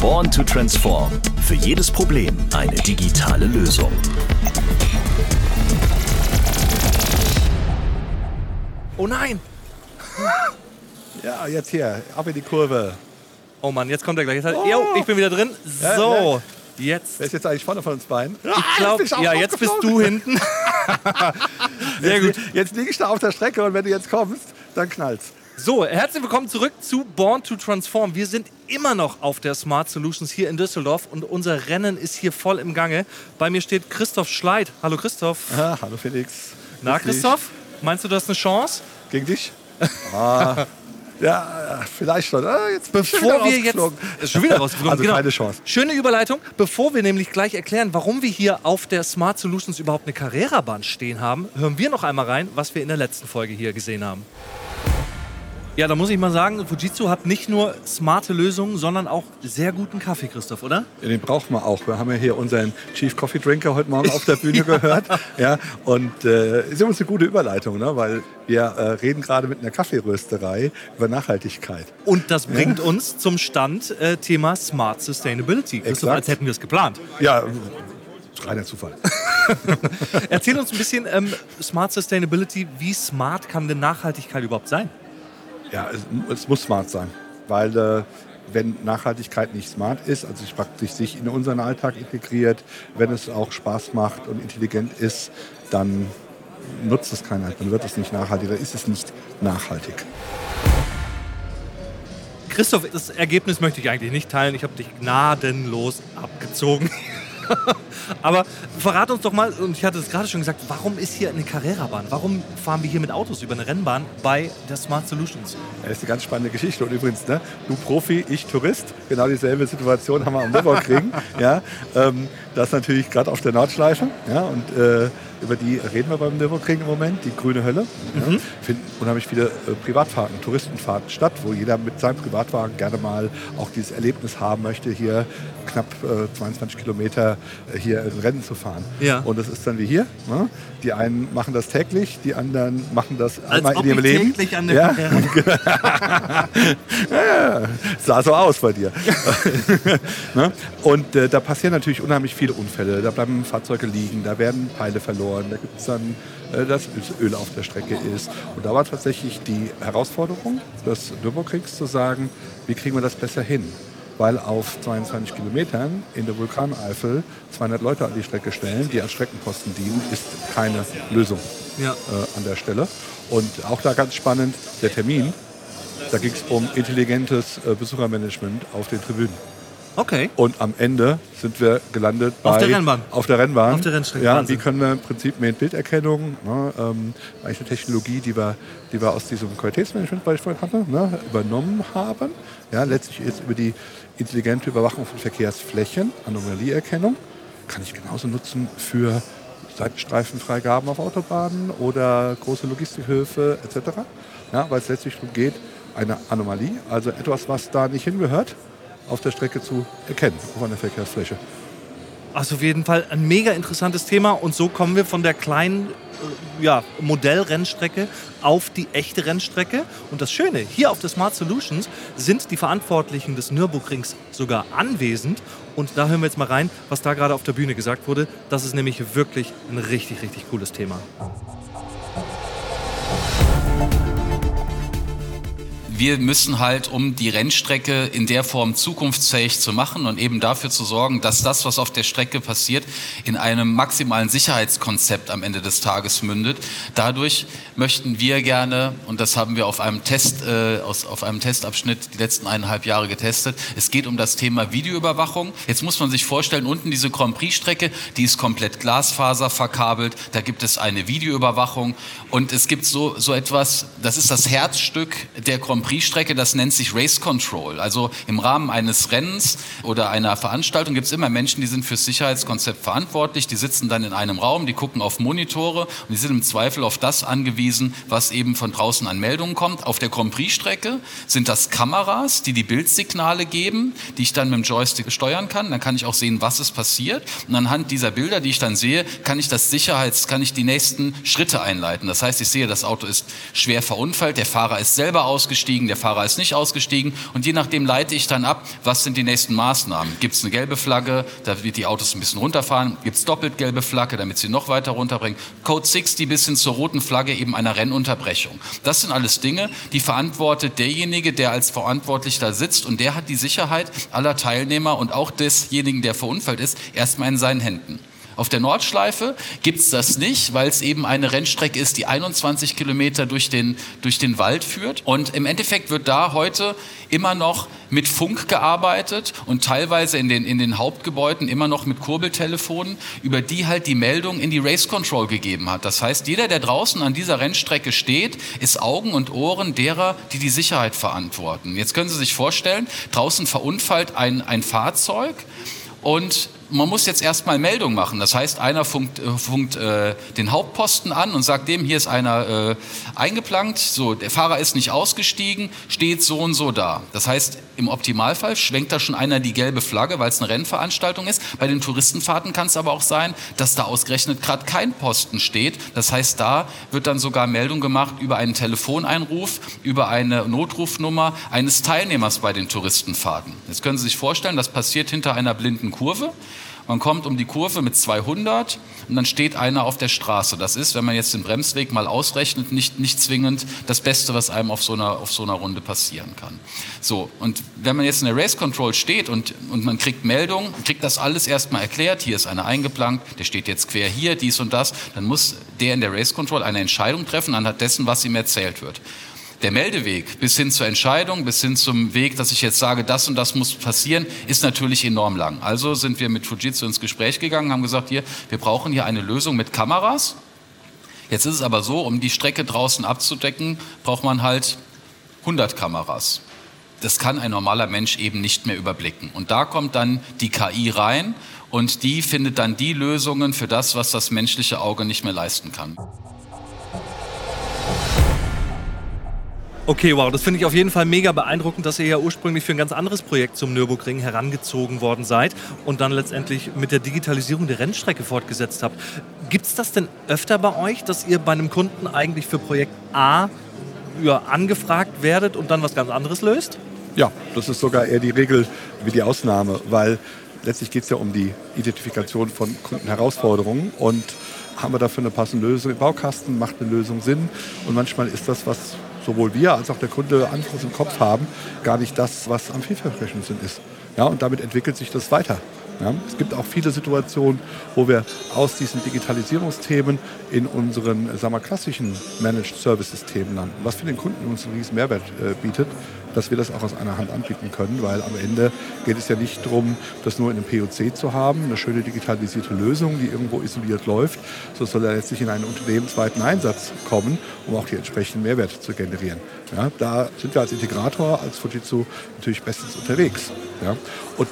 Born to Transform. Für jedes Problem eine digitale Lösung. Oh nein! Ja, jetzt hier, ab in die Kurve. Oh Mann, jetzt kommt er gleich. Jetzt, Jo, ich bin wieder drin. So, jetzt. Wer ist jetzt eigentlich vorne von uns beiden? Ich glaube, ja, jetzt bist du hinten. Sehr gut. Jetzt, jetzt liege ich da auf der Strecke und wenn du jetzt kommst, dann knallt's. So, herzlich willkommen zurück zu Born to Transform. Wir sind immer noch auf der Smart Solutions hier in Düsseldorf und unser Rennen ist hier voll im Gange. Bei mir steht Christoph Schleid. Hallo Christoph. Ah, hallo Felix. Na Grüß dich. Christoph, meinst du, du hast eine Chance? Gegen dich? Ah, ja, vielleicht schon. Ah, jetzt Bevor wir jetzt ist schon wieder rausgeflogen. Also genau. keine Chance. Schöne Überleitung. Bevor wir nämlich gleich erklären, warum wir hier auf der Smart Solutions überhaupt eine Carrera-Bahn stehen haben, hören wir noch einmal rein, was wir in der letzten Folge hier gesehen haben. Ja, da muss ich mal sagen, Fujitsu hat nicht nur smarte Lösungen, sondern auch sehr guten Kaffee, Christoph, oder? Ja, Den brauchen wir auch. Wir haben ja hier unseren Chief Coffee Drinker heute Morgen auf der Bühne gehört. Ja, und äh, ist übrigens eine gute Überleitung, ne? weil wir äh, reden gerade mit einer Kaffeerösterei über Nachhaltigkeit. Und das bringt uns zum Stand äh, Thema Smart Sustainability. Christoph, Exakt. als hätten wir es geplant. Ja, reiner Zufall. Erzähl uns ein bisschen ähm, Smart Sustainability. Wie smart kann denn Nachhaltigkeit überhaupt sein? Ja, es, es muss smart sein, weil äh, wenn Nachhaltigkeit nicht smart ist, also sich praktisch sich in unseren Alltag integriert, wenn es auch Spaß macht und intelligent ist, dann nutzt es keiner, dann wird es nicht nachhaltig, dann ist es nicht nachhaltig. Christoph, das Ergebnis möchte ich eigentlich nicht teilen. Ich habe dich gnadenlos abgezogen. Aber verrat uns doch mal, und ich hatte es gerade schon gesagt, warum ist hier eine Carrera-Bahn? Warum fahren wir hier mit Autos über eine Rennbahn bei der Smart Solutions? Das ist eine ganz spannende Geschichte. Und übrigens, ne, du Profi, ich Tourist, genau dieselbe Situation haben wir am Nürburgring. ja, ähm, das natürlich gerade auf der Nordschleife. Ja, und äh, über die reden wir beim Nürburgring im Moment, die grüne Hölle. Ja, finden unheimlich viele äh, Privatfahrten, Touristenfahrten statt, wo jeder mit seinem Privatwagen gerne mal auch dieses Erlebnis haben möchte, hier knapp äh, 22 Kilometer äh, hier ein Rennen zu fahren. Ja. Und das ist dann wie hier. Ne? Die einen machen das täglich, die anderen machen das Als einmal ob in ihrem Leben. täglich an der ja, ja, sah so aus bei dir. ne? Und äh, da passieren natürlich unheimlich viele Unfälle. Da bleiben Fahrzeuge liegen, da werden Teile verloren, da gibt es dann, äh, dass Öl auf der Strecke ist. Und da war tatsächlich die Herausforderung des Nürburgrings zu sagen, wie kriegen wir das besser hin? Weil auf 22 Kilometern in der Vulkaneifel 200 Leute an die Strecke stellen, die als Streckenposten dienen, ist keine Lösung Ja. äh, an der Stelle. Und auch da ganz spannend, der Termin, da ging es um intelligentes äh, Besuchermanagement auf den Tribünen. Okay. Und am Ende sind wir gelandet bei... Auf der Rennbahn. Auf der Rennbahn. Auf der Rennstrecke, Ja, Wahnsinn. wie können wir im Prinzip mit Bilderkennung, ne, ähm, eigentlich eine Technologie, die wir, die wir aus diesem Qualitätsmanagement, was ich vorhin hatte, ne, übernommen haben. Ja, letztlich ist über die intelligente Überwachung von Verkehrsflächen, Anomalieerkennung, kann ich genauso nutzen für Seitenstreifenfreigaben auf Autobahnen oder große Logistikhöfe etc. Ja, weil es letztlich darum geht, eine Anomalie, also etwas, was da nicht hingehört, auf der Strecke zu erkennen, auf einer Verkehrsfläche. Also auf jeden Fall ein mega interessantes Thema und so kommen wir von der kleinen äh, ja, Modellrennstrecke auf die echte Rennstrecke. Und das Schöne, hier auf der Smart Solutions sind die Verantwortlichen des Nürburgrings sogar anwesend. Und da hören wir jetzt mal rein, was da gerade auf der Bühne gesagt wurde. Das ist nämlich wirklich ein richtig, richtig cooles Thema. Wir müssen halt, um die Rennstrecke in der Form zukunftsfähig zu machen und eben dafür zu sorgen, dass das, was auf der Strecke passiert, in einem maximalen Sicherheitskonzept am Ende des Tages mündet. Dadurch möchten wir gerne, und das haben wir auf einem Test, äh, aus, auf einem Testabschnitt die letzten eineinhalb Jahre getestet, es geht um das Thema Videoüberwachung. Jetzt muss man sich vorstellen, unten diese Grand Prix-Strecke, die ist komplett Glasfaser verkabelt, da gibt es eine Videoüberwachung und es gibt so, so etwas, das ist das Herzstück der Grand Prix-Strecke, das nennt sich Race Control. Also im Rahmen eines Rennens oder einer Veranstaltung gibt es immer Menschen, die sind fürs Sicherheitskonzept verantwortlich, die sitzen dann in einem Raum, die gucken auf Monitore und die sind im Zweifel auf das angewiesen, was eben von draußen an Meldungen kommt. Auf der Grand Prix-Strecke sind das Kameras, die die Bildsignale geben, die ich dann mit dem Joystick steuern kann. Dann kann ich auch sehen, was ist passiert. Und anhand dieser Bilder, die ich dann sehe, kann ich das Sicherheits, kann ich die nächsten Schritte einleiten. Das heißt, ich sehe, das Auto ist schwer verunfallt, der Fahrer ist selber ausgestiegen, ausgestiegen, der Fahrer ist nicht ausgestiegen und je nachdem leite ich dann ab, was sind die nächsten Maßnahmen. Gibt es eine gelbe Flagge, da wird die Autos ein bisschen runterfahren, gibt es doppelt gelbe Flagge, damit sie noch weiter runterbringen. Code 60 bis hin zur roten Flagge eben einer Rennunterbrechung. Das sind alles Dinge, die verantwortet derjenige, der als verantwortlich da sitzt und der hat die Sicherheit aller Teilnehmer und auch desjenigen, der verunfallt ist, erstmal in seinen Händen. Auf der Nordschleife gibt es das nicht, weil es eben eine Rennstrecke ist, die 21 Kilometer durch den, durch den Wald führt. Und im Endeffekt wird da heute immer noch mit Funk gearbeitet und teilweise in den, in den Hauptgebäuden immer noch mit Kurbeltelefonen, über die halt die Meldung in die Race Control gegeben hat. Das heißt, jeder, der draußen an dieser Rennstrecke steht, ist Augen und Ohren derer, die die Sicherheit verantworten. Jetzt können Sie sich vorstellen, draußen verunfallt ein, ein Fahrzeug und man muss jetzt erstmal Meldung machen. Das heißt, einer funkt, äh, funkt äh, den Hauptposten an und sagt dem, hier ist einer äh, eingeplankt, so, der Fahrer ist nicht ausgestiegen, steht so und so da. Das heißt, im Optimalfall schwenkt da schon einer die gelbe Flagge, weil es eine Rennveranstaltung ist. Bei den Touristenfahrten kann es aber auch sein, dass da ausgerechnet gerade kein Posten steht. Das heißt, da wird dann sogar Meldung gemacht über einen Telefoneinruf, über eine Notrufnummer eines Teilnehmers bei den Touristenfahrten. Jetzt können Sie sich vorstellen, das passiert hinter einer blinden Kurve. Man kommt um die Kurve mit 200 und dann steht einer auf der Straße. Das ist, wenn man jetzt den Bremsweg mal ausrechnet, nicht, nicht zwingend das Beste, was einem auf so, einer, auf so einer Runde passieren kann. So, und wenn man jetzt in der Race Control steht und, und man kriegt Meldung, kriegt das alles erstmal erklärt, hier ist einer eingeplankt, der steht jetzt quer hier, dies und das, dann muss der in der Race Control eine Entscheidung treffen anhand dessen, was ihm erzählt wird der Meldeweg bis hin zur Entscheidung, bis hin zum Weg, dass ich jetzt sage, das und das muss passieren, ist natürlich enorm lang. Also sind wir mit Fujitsu ins Gespräch gegangen, haben gesagt, hier, wir brauchen hier eine Lösung mit Kameras. Jetzt ist es aber so, um die Strecke draußen abzudecken, braucht man halt 100 Kameras. Das kann ein normaler Mensch eben nicht mehr überblicken. Und da kommt dann die KI rein und die findet dann die Lösungen für das, was das menschliche Auge nicht mehr leisten kann. Okay, wow, das finde ich auf jeden Fall mega beeindruckend, dass ihr ja ursprünglich für ein ganz anderes Projekt zum Nürburgring herangezogen worden seid und dann letztendlich mit der Digitalisierung der Rennstrecke fortgesetzt habt. Gibt es das denn öfter bei euch, dass ihr bei einem Kunden eigentlich für Projekt A ja, angefragt werdet und dann was ganz anderes löst? Ja, das ist sogar eher die Regel wie die Ausnahme, weil letztlich geht es ja um die Identifikation von Kundenherausforderungen und haben wir dafür eine passende Lösung im Baukasten, macht eine Lösung Sinn und manchmal ist das, was sowohl wir als auch der Kunde anderes im Kopf haben, gar nicht das, was am vielversprechendsten ist. Ja, und damit entwickelt sich das weiter. Ja, es gibt auch viele Situationen, wo wir aus diesen Digitalisierungsthemen in unseren sagen wir, klassischen Managed Service Systemen landen, was für den Kunden uns einen riesen Mehrwert äh, bietet, dass wir das auch aus einer Hand anbieten können, weil am Ende geht es ja nicht darum, das nur in einem POC zu haben, eine schöne digitalisierte Lösung, die irgendwo isoliert läuft, so soll er letztlich in einen unternehmensweiten Einsatz kommen, um auch die entsprechenden Mehrwerte zu generieren. Ja, da sind wir als Integrator, als Fujitsu natürlich bestens unterwegs. Ja. Und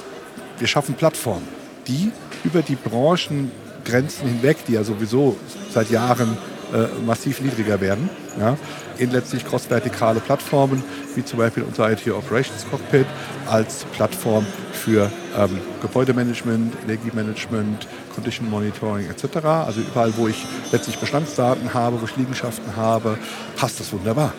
wir schaffen Plattformen, die über die Branchengrenzen hinweg, die ja sowieso seit Jahren äh, massiv niedriger werden, ja, in letztlich cross-vertikale Plattformen, wie zum Beispiel unser IT Operations Cockpit als Plattform für ähm, Gebäudemanagement, Energiemanagement, Condition Monitoring etc. Also überall, wo ich letztlich Bestandsdaten habe, wo ich Liegenschaften habe, passt das wunderbar.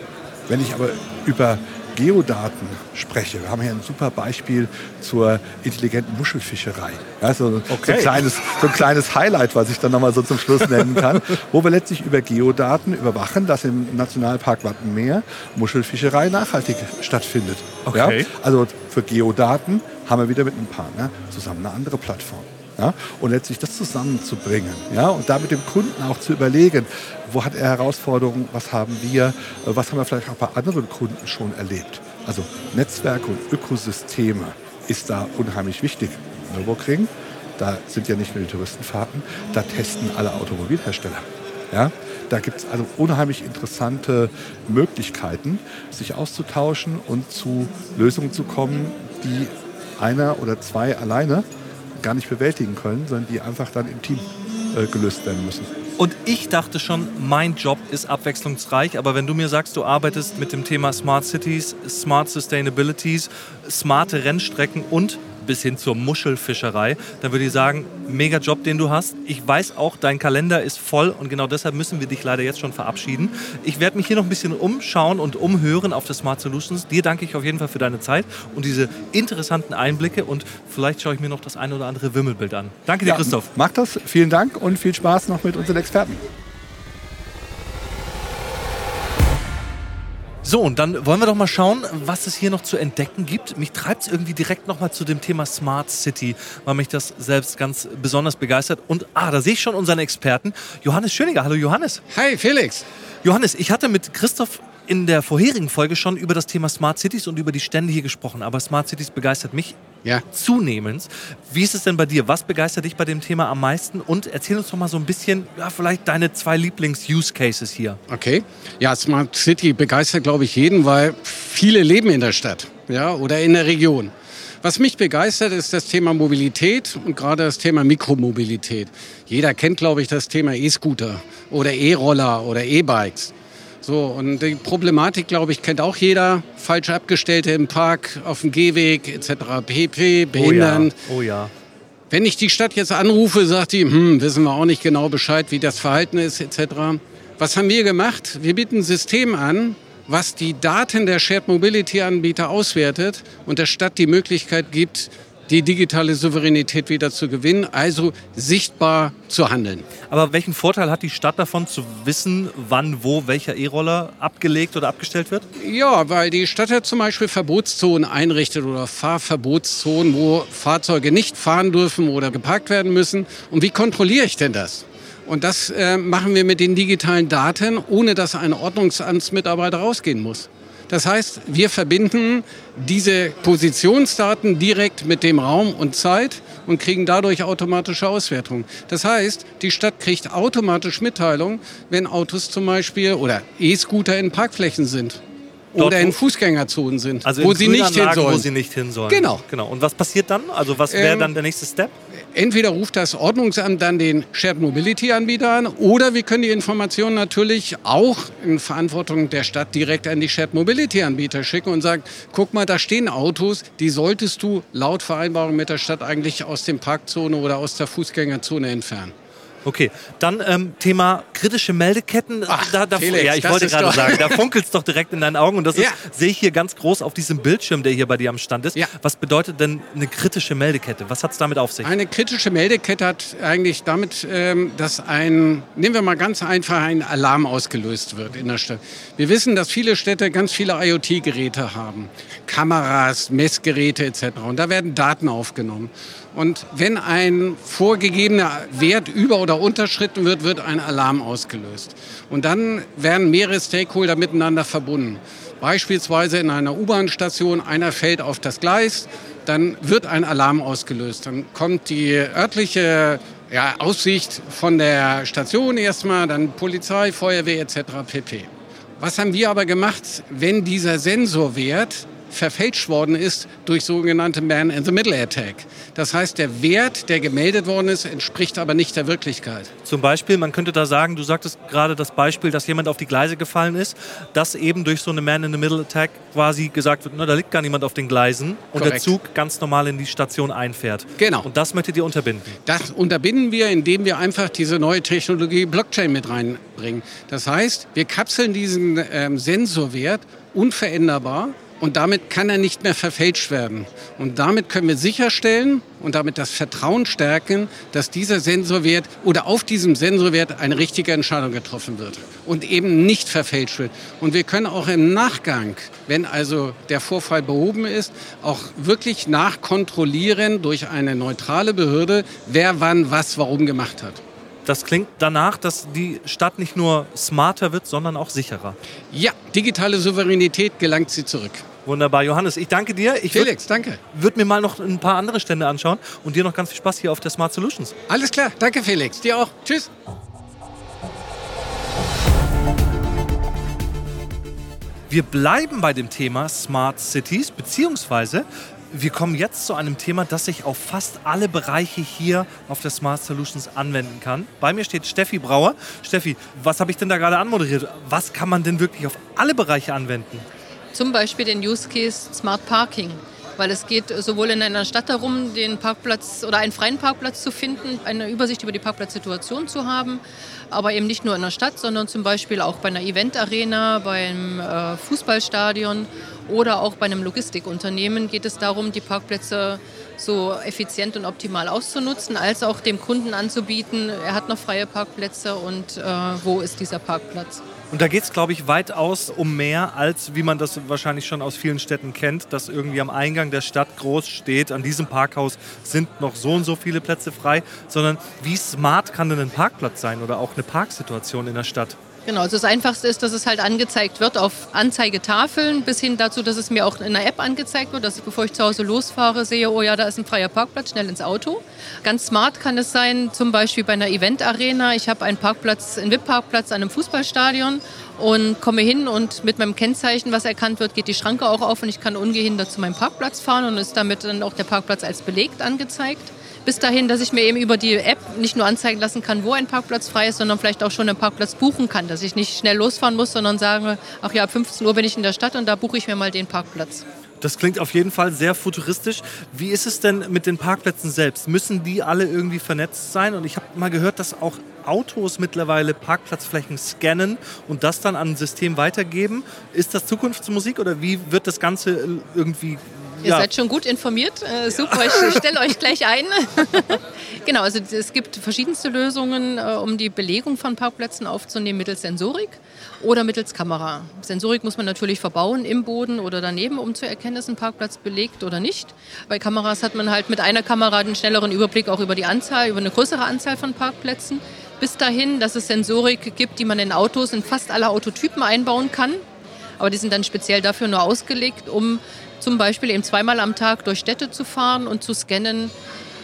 Wenn ich aber über Geodaten spreche, wir haben hier ein super Beispiel zur intelligenten Muschelfischerei. Ja, so, okay. so, ein kleines, so, ein kleines, Highlight, was ich dann nochmal so zum Schluss nennen kann, wo wir letztlich über Geodaten überwachen, dass im Nationalpark Wattenmeer Muschelfischerei nachhaltig stattfindet. Okay. Ja? Also für Geodaten haben wir wieder mit einem Partner zusammen eine andere Plattform. Ja, und letztlich das zusammenzubringen ja, und da mit dem Kunden auch zu überlegen, wo hat er Herausforderungen, was haben wir, äh, was haben wir vielleicht auch bei anderen Kunden schon erlebt. Also Netzwerke und Ökosysteme ist da unheimlich wichtig. Nürburgring, da sind ja nicht nur die Touristenfahrten, da testen alle Automobilhersteller. Ja? Da gibt es also unheimlich interessante Möglichkeiten, sich auszutauschen und zu Lösungen zu kommen, die einer oder zwei alleine gar nicht bewältigen können, sondern die einfach dann im Team äh, gelöst werden müssen. Und ich dachte schon, mein Job ist abwechslungsreich, aber wenn du mir sagst, du arbeitest mit dem Thema Smart Cities, Smart Sustainabilities, smarte Rennstrecken und bis hin zur Muschelfischerei, dann würde ich sagen, mega Job, den du hast. Ich weiß auch, dein Kalender ist voll und genau deshalb müssen wir dich leider jetzt schon verabschieden. Ich werde mich hier noch ein bisschen umschauen und umhören auf der Smart Solutions. Dir danke ich auf jeden Fall für deine Zeit und diese interessanten Einblicke und vielleicht schaue ich mir noch das ein oder andere Wimmelbild an. Danke dir, Ja, Christoph. Mach das. Vielen Dank und viel Spaß noch mit unseren Experten. So, und dann wollen wir doch mal schauen, was es hier noch zu entdecken gibt. Mich treibt es irgendwie direkt noch mal zu dem Thema Smart City, weil mich das selbst ganz besonders begeistert. Und ah, da sehe ich schon unseren Experten, Johannes Schöniger. Hallo Johannes. Hi Felix. Johannes, ich hatte mit Christoph in der vorherigen Folge schon über das Thema Smart Cities und über die Stände hier gesprochen. Aber Smart Cities begeistert mich Ja. zunehmend. Wie ist es denn bei dir? Was begeistert dich bei dem Thema am meisten? Und erzähl uns doch mal so ein bisschen, ja, vielleicht deine zwei Lieblings-Use-Cases hier. Okay. Ja, Smart City begeistert, glaube ich, jeden, weil viele leben in der Stadt ja, oder in der Region. Was mich begeistert, ist das Thema Mobilität und gerade das Thema Mikromobilität. Jeder kennt, glaube ich, das Thema E-Scooter oder E-Roller oder E-Bikes. So, und die Problematik, glaube ich, kennt auch jeder. Falsch abgestellte im Park, auf dem Gehweg etc. pp, behindernd. Oh ja. Oh ja. Wenn ich die Stadt jetzt anrufe, sagt die, hm, wissen wir auch nicht genau Bescheid, wie das Verhalten ist, etc. Was haben wir gemacht? Wir bieten ein System an, was die Daten der Shared Mobility Anbieter auswertet und der Stadt die Möglichkeit gibt, die digitale Souveränität wieder zu gewinnen, also sichtbar zu handeln. Aber welchen Vorteil hat die Stadt davon, zu wissen, wann, wo, welcher E-Roller abgelegt oder abgestellt wird? Ja, weil die Stadt ja zum Beispiel Verbotszonen einrichtet oder Fahrverbotszonen, wo Fahrzeuge nicht fahren dürfen oder geparkt werden müssen. Und wie kontrolliere ich denn das? Und das äh, machen wir mit den digitalen Daten, ohne dass ein Ordnungsamtsmitarbeiter rausgehen muss. Das heißt, wir verbinden diese Positionsdaten direkt mit dem Raum und Zeit und kriegen dadurch automatische Auswertung. Das heißt, die Stadt kriegt automatisch Mitteilung, wenn Autos zum Beispiel oder E-Scooter in Parkflächen sind Dort, oder in Fußgängerzonen sind, Also wo in sie nicht hin sollen. wo sie nicht hin sollen. Genau. genau. Und was passiert dann? Also was wäre Ähm, dann der nächste Step? Entweder ruft das Ordnungsamt dann den Shared Mobility Anbieter an oder wir können die Informationen natürlich auch in Verantwortung der Stadt direkt an die Shared Mobility Anbieter schicken und sagen, guck mal, da stehen Autos, die solltest du laut Vereinbarung mit der Stadt eigentlich aus dem Parkzone oder aus der Fußgängerzone entfernen. Okay, dann ähm, Thema kritische Meldeketten. Ach, da, da, Felix, ja, ich wollte gerade sagen, da funkelt es doch direkt in deinen Augen. Und das Ja. sehe ich hier ganz groß auf diesem Bildschirm, der hier bei dir am Stand ist. Ja. Was bedeutet denn eine kritische Meldekette? Was hat es damit auf sich? Eine kritische Meldekette hat eigentlich damit, ähm, dass ein, nehmen wir mal ganz einfach, ein Alarm ausgelöst wird in der Stadt. Wir wissen, dass viele Städte ganz viele IoT-Geräte haben. Kameras, Messgeräte etc. Und da werden Daten aufgenommen. Und wenn ein vorgegebener Wert über- oder unterschritten wird, wird ein Alarm ausgelöst. Und dann werden mehrere Stakeholder miteinander verbunden. Beispielsweise in einer U-Bahn-Station, einer fällt auf das Gleis, dann wird ein Alarm ausgelöst. Dann kommt die örtliche ja, Aussicht von der Station erstmal, dann Polizei, Feuerwehr etc. pp. Was haben wir aber gemacht, wenn dieser Sensorwert verfälscht worden ist durch sogenannte Man-in-the-Middle-Attack? Das heißt, der Wert, der gemeldet worden ist, entspricht aber nicht der Wirklichkeit. Zum Beispiel, man könnte da sagen, du sagtest gerade das Beispiel, dass jemand auf die Gleise gefallen ist, dass eben durch so eine Man-in-the-Middle-Attack quasi gesagt wird, na, da liegt gar niemand auf den Gleisen und der Korrekt. Zug ganz normal in die Station einfährt. Genau. Und das möchtet ihr unterbinden. Das unterbinden wir, indem wir einfach diese neue Technologie Blockchain mit reinbringen. Das heißt, wir kapseln diesen ähm, Sensorwert unveränderbar und damit kann er nicht mehr verfälscht werden. Und damit können wir sicherstellen und damit das Vertrauen stärken, dass dieser Sensorwert oder auf diesem Sensorwert eine richtige Entscheidung getroffen wird und eben nicht verfälscht wird. Und wir können auch im Nachgang, wenn also der Vorfall behoben ist, auch wirklich nachkontrollieren durch eine neutrale Behörde, wer wann was warum gemacht hat. Das klingt danach, dass die Stadt nicht nur smarter wird, sondern auch sicherer. Ja, digitale Souveränität gelangt sie zurück. Wunderbar. Johannes, ich danke dir. Ich würde Felix, danke. würd mir mal noch ein paar andere Stände anschauen und dir noch ganz viel Spaß hier auf der Smart Solutions. Alles klar, danke Felix. Dir auch. Tschüss. Wir bleiben bei dem Thema Smart Cities, beziehungsweise wir kommen jetzt zu einem Thema, das sich auf fast alle Bereiche hier auf der Smart Solutions anwenden kann. Bei mir steht Steffi Brauer. Steffi, was habe ich denn da gerade anmoderiert? Was kann man denn wirklich auf alle Bereiche anwenden? Zum Beispiel den Use Case Smart Parking. Weil es geht sowohl in einer Stadt darum, den Parkplatz oder einen freien Parkplatz zu finden, eine Übersicht über die Parkplatzsituation zu haben, aber eben nicht nur in der Stadt, sondern zum Beispiel auch bei einer Eventarena, beim äh, Fußballstadion oder auch bei einem Logistikunternehmen geht es darum, die Parkplätze so effizient und optimal auszunutzen, als auch dem Kunden anzubieten, er hat noch freie Parkplätze und äh, wo ist dieser Parkplatz. Und da geht es, glaube ich, weitaus um mehr, als wie man das wahrscheinlich schon aus vielen Städten kennt, dass irgendwie am Eingang der Stadt groß steht, an diesem Parkhaus sind noch so und so viele Plätze frei, sondern wie smart kann denn ein Parkplatz sein oder auch eine Parksituation in der Stadt? Genau, also das Einfachste ist, dass es halt angezeigt wird auf Anzeigetafeln, bis hin dazu, dass es mir auch in der App angezeigt wird, dass ich, bevor ich zu Hause losfahre, sehe, oh ja, da ist ein freier Parkplatz, schnell ins Auto. Ganz smart kann es sein, zum Beispiel bei einer Eventarena. Ich habe einen Parkplatz, einen VIP-Parkplatz an einem Fußballstadion und komme hin und mit meinem Kennzeichen, was erkannt wird, geht die Schranke auch auf und ich kann ungehindert zu meinem Parkplatz fahren und ist damit dann auch der Parkplatz als belegt angezeigt bis dahin, dass ich mir eben über die App nicht nur anzeigen lassen kann, wo ein Parkplatz frei ist, sondern vielleicht auch schon einen Parkplatz buchen kann, dass ich nicht schnell losfahren muss, sondern sage, ach ja, ab 15 Uhr bin ich in der Stadt und da buche ich mir mal den Parkplatz. Das klingt auf jeden Fall sehr futuristisch. Wie ist es denn mit den Parkplätzen selbst? Müssen die alle irgendwie vernetzt sein? Und ich habe mal gehört, dass auch Autos mittlerweile Parkplatzflächen scannen und das dann an ein System weitergeben. Ist das Zukunftsmusik oder wie wird das Ganze irgendwie Ihr ja. seid schon gut informiert. Äh, super, ich stelle euch gleich ein. genau, also es gibt verschiedenste Lösungen, äh, um die Belegung von Parkplätzen aufzunehmen mittels Sensorik oder mittels Kamera. Sensorik muss man natürlich verbauen im Boden oder daneben, um zu erkennen, ist ein Parkplatz belegt oder nicht. Bei Kameras hat man halt mit einer Kamera einen schnelleren Überblick auch über die Anzahl, über eine größere Anzahl von Parkplätzen. Bis dahin, dass es Sensorik gibt, die man in Autos in fast alle Autotypen einbauen kann. Aber die sind dann speziell dafür nur ausgelegt, um zum Beispiel eben zweimal am Tag durch Städte zu fahren und zu scannen.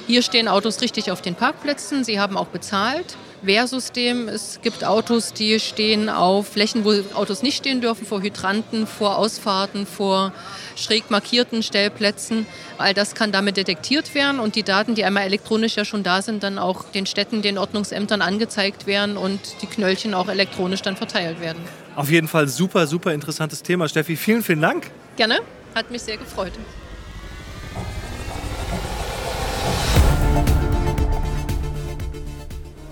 Hier stehen Autos richtig auf den Parkplätzen, sie haben auch bezahlt. Wehrsystem, es gibt Autos, die stehen auf Flächen, wo Autos nicht stehen dürfen, vor Hydranten, vor Ausfahrten, vor schräg markierten Stellplätzen. All das kann damit detektiert werden und die Daten, die einmal elektronisch ja schon da sind, dann auch den Städten, den Ordnungsämtern angezeigt werden und die Knöllchen auch elektronisch dann verteilt werden. Auf jeden Fall super, super interessantes Thema. Steffi, vielen, vielen Dank. Gerne. Hat mich sehr gefreut.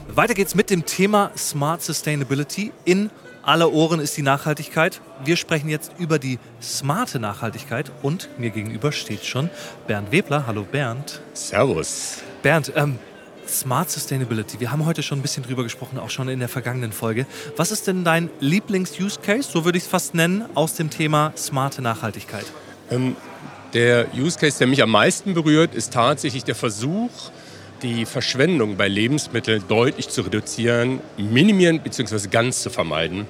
Weiter geht's mit dem Thema Smart Sustainability. In aller Ohren ist die Nachhaltigkeit. Wir sprechen jetzt über die smarte Nachhaltigkeit und mir gegenüber steht schon Bernd Webler. Hallo Bernd. Servus. Bernd, ähm, Smart Sustainability. Wir haben heute schon ein bisschen drüber gesprochen, auch schon in der vergangenen Folge. Was ist denn dein Lieblings-Use-Case, so würde ich es fast nennen, aus dem Thema smarte Nachhaltigkeit? Ähm, der Use Case, der mich am meisten berührt, ist tatsächlich der Versuch, die Verschwendung bei Lebensmitteln deutlich zu reduzieren, minimieren bzw. ganz zu vermeiden.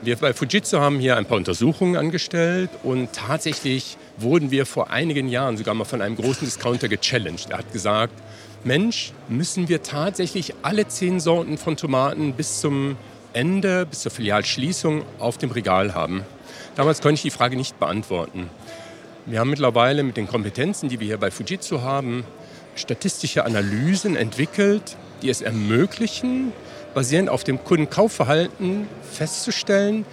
Wir bei Fujitsu haben hier ein paar Untersuchungen angestellt und tatsächlich wurden wir vor einigen Jahren sogar mal von einem großen Discounter gechallenged. Er hat gesagt, Mensch, müssen wir tatsächlich alle zehn Sorten von Tomaten bis zum Ende, bis zur Filialschließung auf dem Regal haben. Damals konnte ich die Frage nicht beantworten. Wir haben mittlerweile mit den Kompetenzen, die wir hier bei Fujitsu haben, statistische Analysen entwickelt, die es ermöglichen, basierend auf dem Kundenkaufverhalten festzustellen,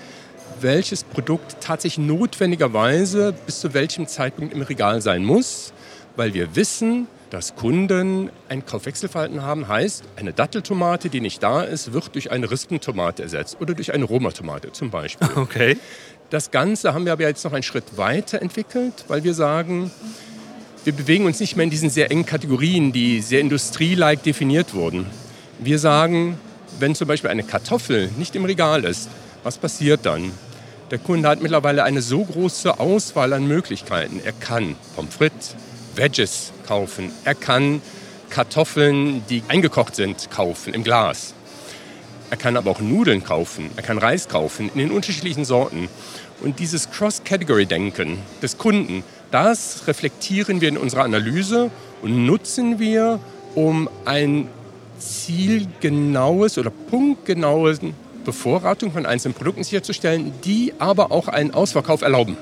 welches Produkt tatsächlich notwendigerweise bis zu welchem Zeitpunkt im Regal sein muss, weil wir wissen, dass Kunden ein Kaufwechselverhalten haben, heißt, eine Datteltomate, die nicht da ist, wird durch eine Rispentomate ersetzt oder durch eine Roma-Tomate zum Beispiel. Okay. Das Ganze haben wir aber jetzt noch einen Schritt weiter entwickelt, weil wir sagen, wir bewegen uns nicht mehr in diesen sehr engen Kategorien, die sehr industrielike definiert wurden. Wir sagen, wenn zum Beispiel eine Kartoffel nicht im Regal ist, was passiert dann? Der Kunde hat mittlerweile eine so große Auswahl an Möglichkeiten. Er kann Pommes frites, Veggies kaufen. Er kann Kartoffeln, die eingekocht sind, kaufen im Glas. Er kann aber auch Nudeln kaufen, er kann Reis kaufen in den unterschiedlichen Sorten. Und dieses Cross-Category-Denken des Kunden, das reflektieren wir in unserer Analyse und nutzen wir, um ein zielgenaues oder punktgenaues Bevorratung von einzelnen Produkten sicherzustellen, die aber auch einen Ausverkauf erlauben.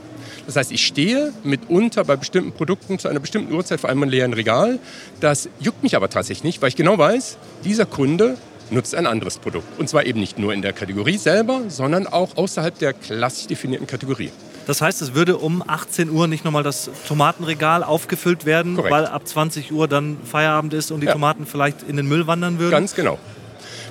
Das heißt, ich stehe mitunter bei bestimmten Produkten zu einer bestimmten Uhrzeit vor einem leeren Regal. Das juckt mich aber tatsächlich nicht, weil ich genau weiß, dieser Kunde nutzt ein anderes Produkt. Und zwar eben nicht nur in der Kategorie selber, sondern auch außerhalb der klassisch definierten Kategorie. Das heißt, es würde um 18 Uhr nicht nochmal das Tomatenregal aufgefüllt werden, Korrekt. weil ab 20 Uhr dann Feierabend ist und die Ja. Tomaten vielleicht in den Müll wandern würden? Ganz genau.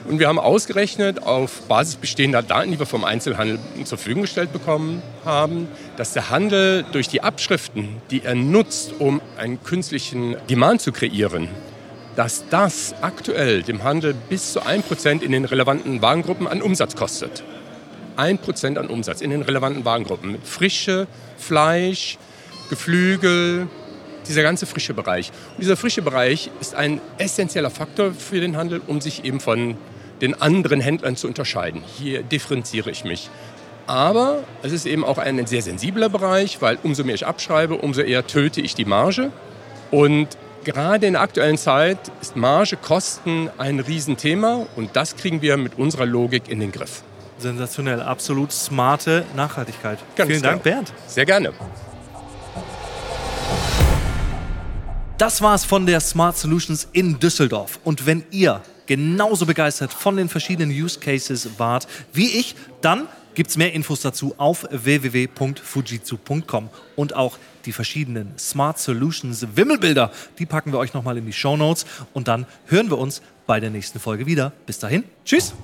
Und wir haben ausgerechnet, auf Basis bestehender Daten, die wir vom Einzelhandel zur Verfügung gestellt bekommen haben, dass der Handel durch die Abschriften, die er nutzt, um einen künstlichen Demand zu kreieren, dass das aktuell dem Handel bis zu 1% in den relevanten Warengruppen an Umsatz kostet. 1% an Umsatz in den relevanten Warengruppen. Frische, Fleisch, Geflügel, dieser ganze frische Bereich. Und dieser frische Bereich ist ein essentieller Faktor für den Handel, um sich eben von den anderen Händlern zu unterscheiden. Hier differenziere ich mich. Aber es ist eben auch ein sehr sensibler Bereich, weil umso mehr ich abschreibe, umso eher töte ich die Marge. Und gerade in der aktuellen Zeit ist Marge, Kosten ein Riesenthema und das kriegen wir mit unserer Logik in den Griff. Sensationell, absolut smarte Nachhaltigkeit. Ganz Vielen Dank, klar. Bernd. Sehr gerne. Das war es von der Smart Solutions in Düsseldorf. Und wenn ihr genauso begeistert von den verschiedenen Use Cases wart wie ich, dann gibt es mehr Infos dazu auf www.fujitsu.com. Und auch die verschiedenen Smart Solutions Wimmelbilder, die packen wir euch nochmal in die Show Notes. Und dann hören wir uns bei der nächsten Folge wieder. Bis dahin, tschüss!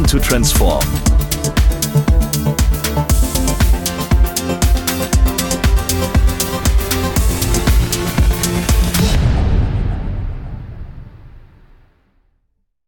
Born to Transform.